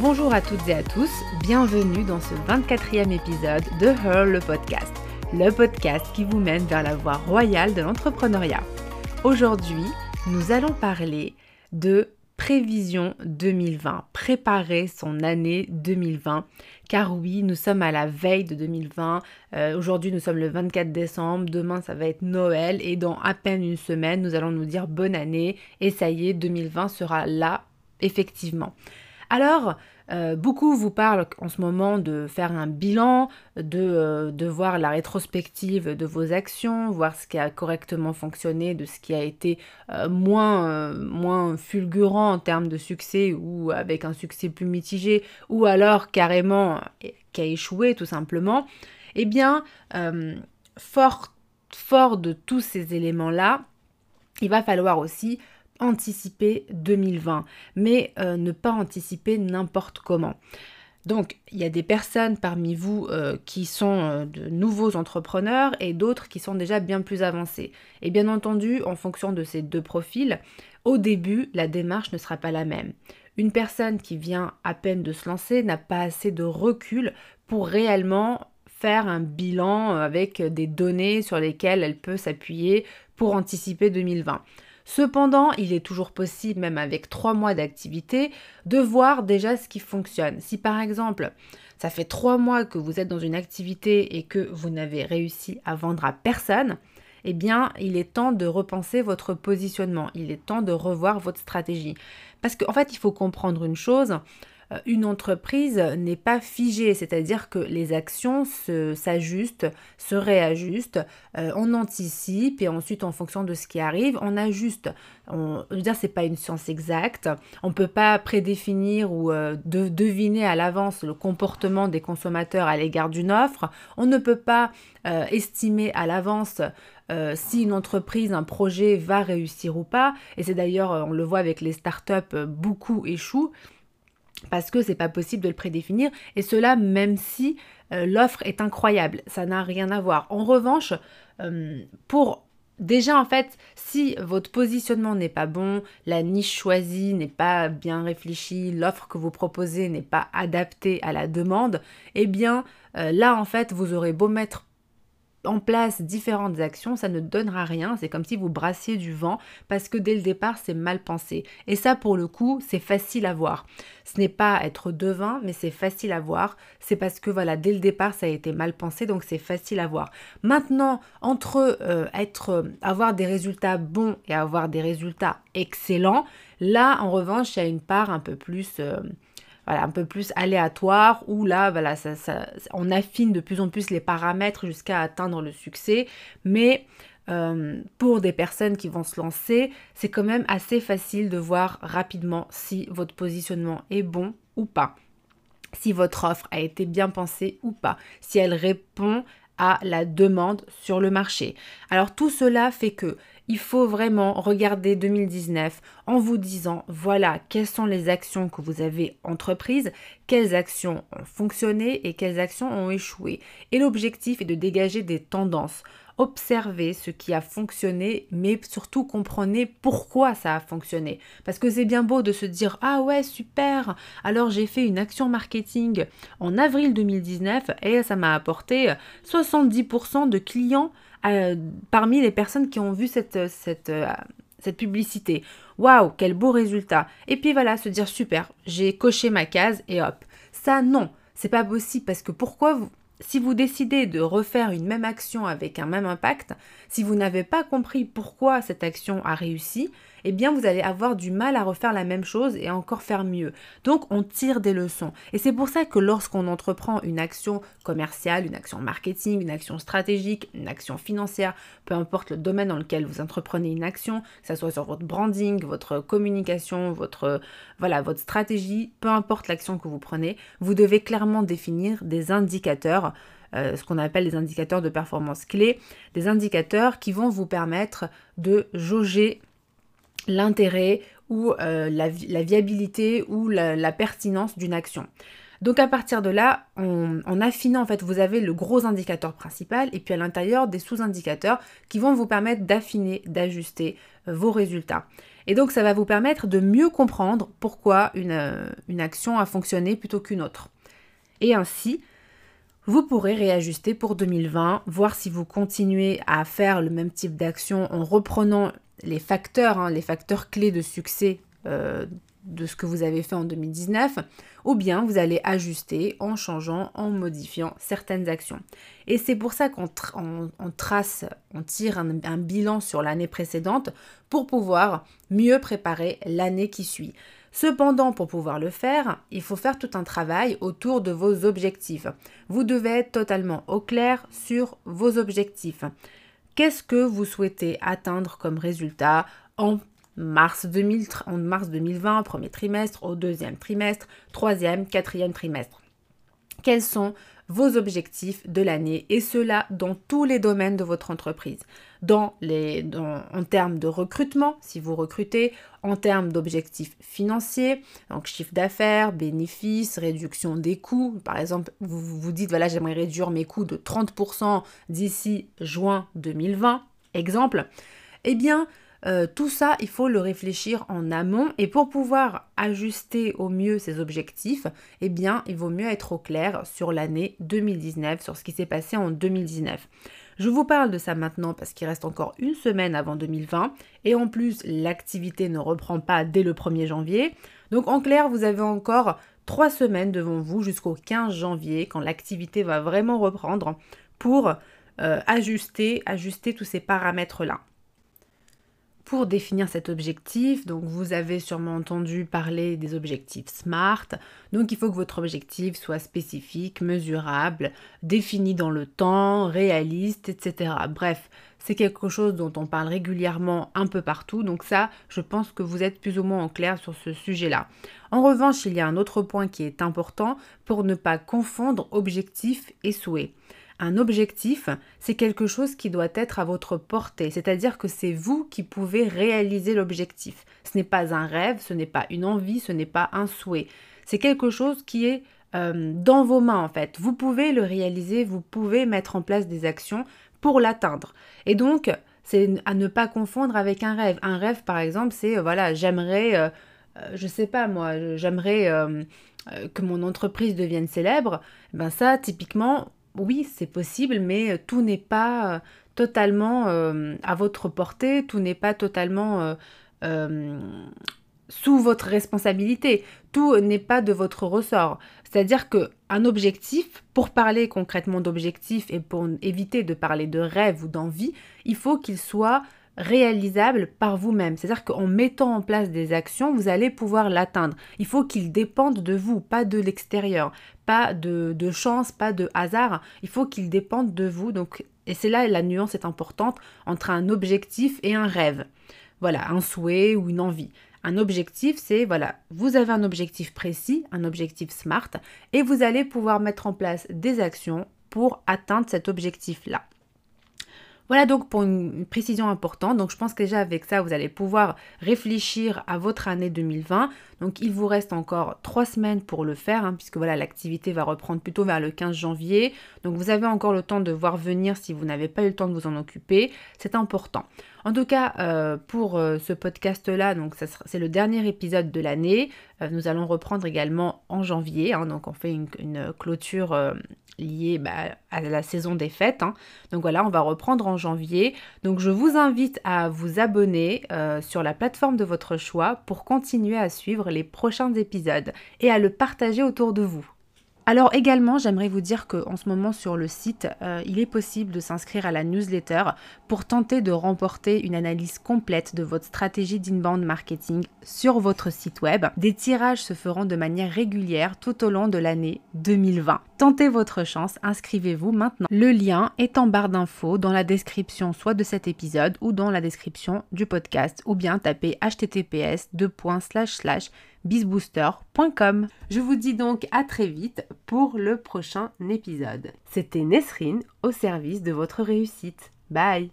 Bonjour à toutes et à tous, bienvenue dans ce 24e épisode de Her le podcast, le podcast qui vous mène vers la voie royale de l'entrepreneuriat. Aujourd'hui, nous allons parler de prévision 2020, préparer son année 2020. Car oui, nous sommes à la veille de 2020. Euh, aujourd'hui, nous sommes le 24 décembre. Demain, ça va être Noël. Et dans à peine une semaine, nous allons nous dire bonne année. Et ça y est, 2020 sera là, effectivement. Alors, euh, beaucoup vous parlent en ce moment de faire un bilan, de, euh, de, voir la rétrospective de vos actions, voir ce qui a correctement fonctionné, de ce qui a été euh, moins, moins fulgurant en termes de succès ou avec un succès plus mitigé, ou alors carrément qui a échoué tout simplement. Eh bien, fort, fort de tous ces éléments-là, il va falloir aussi anticiper 2020, mais euh, ne pas anticiper n'importe comment. Donc, il y a des personnes parmi vous euh, qui sont euh, de nouveaux entrepreneurs et d'autres qui sont déjà bien plus avancés. Et bien entendu, en fonction de ces deux profils, au début, la démarche ne sera pas la même. Une personne qui vient à peine de se lancer n'a pas assez de recul pour réellement faire un bilan avec des données sur lesquelles elle peut s'appuyer pour anticiper 2020. Cependant, il est toujours possible, même avec trois mois d'activité, de voir déjà ce qui fonctionne. Si par exemple, ça fait trois mois que vous êtes dans une activité et que vous n'avez réussi à vendre à personne, eh bien, il est temps de repenser votre positionnement, il est temps de revoir votre stratégie. Parce qu'en fait, il faut comprendre une chose, une entreprise n'est pas figée, c'est-à-dire que les actions s'ajustent, se, réajustent, euh, on anticipe et ensuite en fonction de ce qui arrive, on ajuste. On, je veux dire, c'est pas une science exacte. On peut pas prédéfinir ou euh, deviner à l'avance le comportement des consommateurs à l'égard d'une offre. On ne peut pas estimer à l'avance si une entreprise, un projet va réussir ou pas. Et c'est d'ailleurs, on le voit avec les startups, beaucoup échouent parce que c'est pas possible de le prédéfinir et cela même si euh, l'offre est incroyable, ça n'a rien à voir. En revanche, euh, pour déjà en fait, si votre positionnement n'est pas bon, la niche choisie n'est pas bien réfléchie, l'offre que vous proposez n'est pas adaptée à la demande, eh bien euh, là en fait, vous aurez beau mettre en place différentes actions, ça ne donnera rien. C'est comme si vous brassiez du vent parce que dès le départ, c'est mal pensé. Et ça, pour le coup, c'est facile à voir. Ce n'est pas être devin, mais c'est facile à voir. C'est parce que voilà, dès le départ, ça a été mal pensé, donc c'est facile à voir. Maintenant, entre euh, être, avoir des résultats bons et avoir des résultats excellents, là, en revanche, il y a une part un peu plus euh, voilà, un peu plus aléatoire, où là, voilà, ça, on affine de plus en plus les paramètres jusqu'à atteindre le succès. Mais euh, pour des personnes qui vont se lancer, c'est quand même assez facile de voir rapidement si votre positionnement est bon ou pas, si votre offre a été bien pensée ou pas, si elle répond à la demande sur le marché. Alors tout cela fait que il faut vraiment regarder 2019 en vous disant voilà quelles sont les actions que vous avez entreprises, quelles actions ont fonctionné et quelles actions ont échoué. Et l'objectif est de dégager des tendances. Observez ce qui a fonctionné, mais surtout comprenez pourquoi ça a fonctionné. Parce que c'est bien beau de se dire Ah ouais, super Alors j'ai fait une action marketing en avril 2019 et ça m'a apporté 70% de clients euh, parmi les personnes qui ont vu cette, cette, euh, cette publicité. Waouh, quel beau résultat. Et puis voilà, se dire super, j'ai coché ma case et hop. Ça, non, c'est pas possible parce que pourquoi vous, si vous décidez de refaire une même action avec un même impact, si vous n'avez pas compris pourquoi cette action a réussi, eh bien vous allez avoir du mal à refaire la même chose et encore faire mieux. Donc on tire des leçons. Et c'est pour ça que lorsqu'on entreprend une action commerciale, une action marketing, une action stratégique, une action financière, peu importe le domaine dans lequel vous entreprenez une action, que ce soit sur votre branding, votre communication, votre voilà, votre stratégie, peu importe l'action que vous prenez, vous devez clairement définir des indicateurs euh, ce qu'on appelle des indicateurs de performance clés, des indicateurs qui vont vous permettre de jauger l'intérêt ou euh, la, viabilité ou la, pertinence d'une action. Donc à partir de là, en affinant, en fait, vous avez le gros indicateur principal et puis à l'intérieur des sous-indicateurs qui vont vous permettre d'affiner, d'ajuster euh, vos résultats. Et donc ça va vous permettre de mieux comprendre pourquoi une, euh, une action a fonctionné plutôt qu'une autre. Et ainsi, vous pourrez réajuster pour 2020, voir si vous continuez à faire le même type d'action en reprenant les facteurs, hein, les facteurs clés de succès euh, de ce que vous avez fait en 2019, ou bien vous allez ajuster en changeant, en modifiant certaines actions. Et c'est pour ça qu'on trace, on tire un bilan sur l'année précédente pour pouvoir mieux préparer l'année qui suit. Cependant, pour pouvoir le faire, il faut faire tout un travail autour de vos objectifs. Vous devez être totalement au clair sur vos objectifs. Qu'est-ce que vous souhaitez atteindre comme résultat en mars, 2020, premier trimestre, au deuxième trimestre, troisième, quatrième trimestre? Quels sont vos objectifs de l'année et cela dans tous les domaines de votre entreprise. Dans les, en termes de recrutement, si vous recrutez, en termes d'objectifs financiers, donc chiffre d'affaires, bénéfices, réduction des coûts. Par exemple, vous vous dites, voilà, j'aimerais réduire mes coûts de 30% d'ici juin 2020, exemple. Eh bien, euh, tout ça, il faut le réfléchir en amont et pour pouvoir ajuster au mieux ses objectifs, eh bien, il vaut mieux être au clair sur l'année 2019, sur ce qui s'est passé en 2019. Je vous parle de ça maintenant parce qu'il reste encore une semaine avant 2020 et en plus l'activité ne reprend pas dès le 1er janvier. Donc en clair, vous avez encore trois semaines devant vous jusqu'au 15 janvier quand l'activité va vraiment reprendre pour euh, ajuster, ajuster tous ces paramètres-là pour définir cet objectif. Donc vous avez sûrement entendu parler des objectifs SMART. Donc il faut que votre objectif soit spécifique, mesurable, défini dans le temps, réaliste, etc. Bref, c'est quelque chose dont on parle régulièrement un peu partout. Donc ça, je pense que vous êtes plus ou moins en clair sur ce sujet-là. En revanche, il y a un autre point qui est important pour ne pas confondre objectif et souhait. Un objectif, c'est quelque chose qui doit être à votre portée, c'est-à-dire que c'est vous qui pouvez réaliser l'objectif. Ce n'est pas un rêve, ce n'est pas une envie, ce n'est pas un souhait. C'est quelque chose qui est euh, dans vos mains en fait. Vous pouvez le réaliser, vous pouvez mettre en place des actions pour l'atteindre. Et donc, c'est à ne pas confondre avec un rêve. Un rêve, par exemple, c'est euh, voilà, j'aimerais, euh, je sais pas moi, j'aimerais que mon entreprise devienne célèbre. Ben ça, typiquement, oui, c'est possible, mais euh, tout n'est pas euh, totalement euh, à votre portée, tout n'est pas totalement sous votre responsabilité, tout n'est pas de votre ressort. C'est-à-dire que un objectif, pour parler concrètement d'objectif et pour éviter de parler de rêve ou d'envie, il faut qu'il soit réalisable par vous-même. C'est-à-dire qu'en mettant en place des actions, vous allez pouvoir l'atteindre. Il faut qu'il dépende de vous, pas de l'extérieur, pas de, de, chance, pas de hasard. Il faut qu'il dépende de vous. Donc, et c'est là la nuance est importante entre un objectif et un rêve. Voilà, un souhait ou une envie. Un objectif, c'est voilà, vous avez un objectif précis, un objectif SMART, et vous allez pouvoir mettre en place des actions pour atteindre cet objectif-là. Voilà donc pour une précision importante. Donc je pense que déjà avec ça, vous allez pouvoir réfléchir à votre année 2020. Donc il vous reste encore trois semaines pour le faire, hein, puisque voilà, l'activité va reprendre plutôt vers le 15 janvier. Donc vous avez encore le temps de voir venir si vous n'avez pas eu le temps de vous en occuper. C'est important. En tout cas, euh, pour euh, ce podcast-là, c'est le dernier épisode de l'année. Euh, nous allons reprendre également en janvier. Hein. donc on fait une, clôture liée bah, à la saison des fêtes. Hein. Donc voilà, on va reprendre en janvier. Donc je vous invite à vous abonner sur la plateforme de votre choix pour continuer à suivre les prochains épisodes et à le partager autour de vous. Alors également, j'aimerais vous dire qu'en ce moment sur le site, euh, il est possible de s'inscrire à la newsletter pour tenter de remporter une analyse complète de votre stratégie d'inbound marketing sur votre site web. Des tirages se feront de manière régulière tout au long de l'année 2020. Tentez votre chance, inscrivez-vous maintenant. Le lien est en barre d'infos dans la description soit de cet épisode ou dans la description du podcast ou bien tapez https bizbooster.com. Je vous dis donc à très vite pour le prochain épisode. C'était Nesrine au service de votre réussite. Bye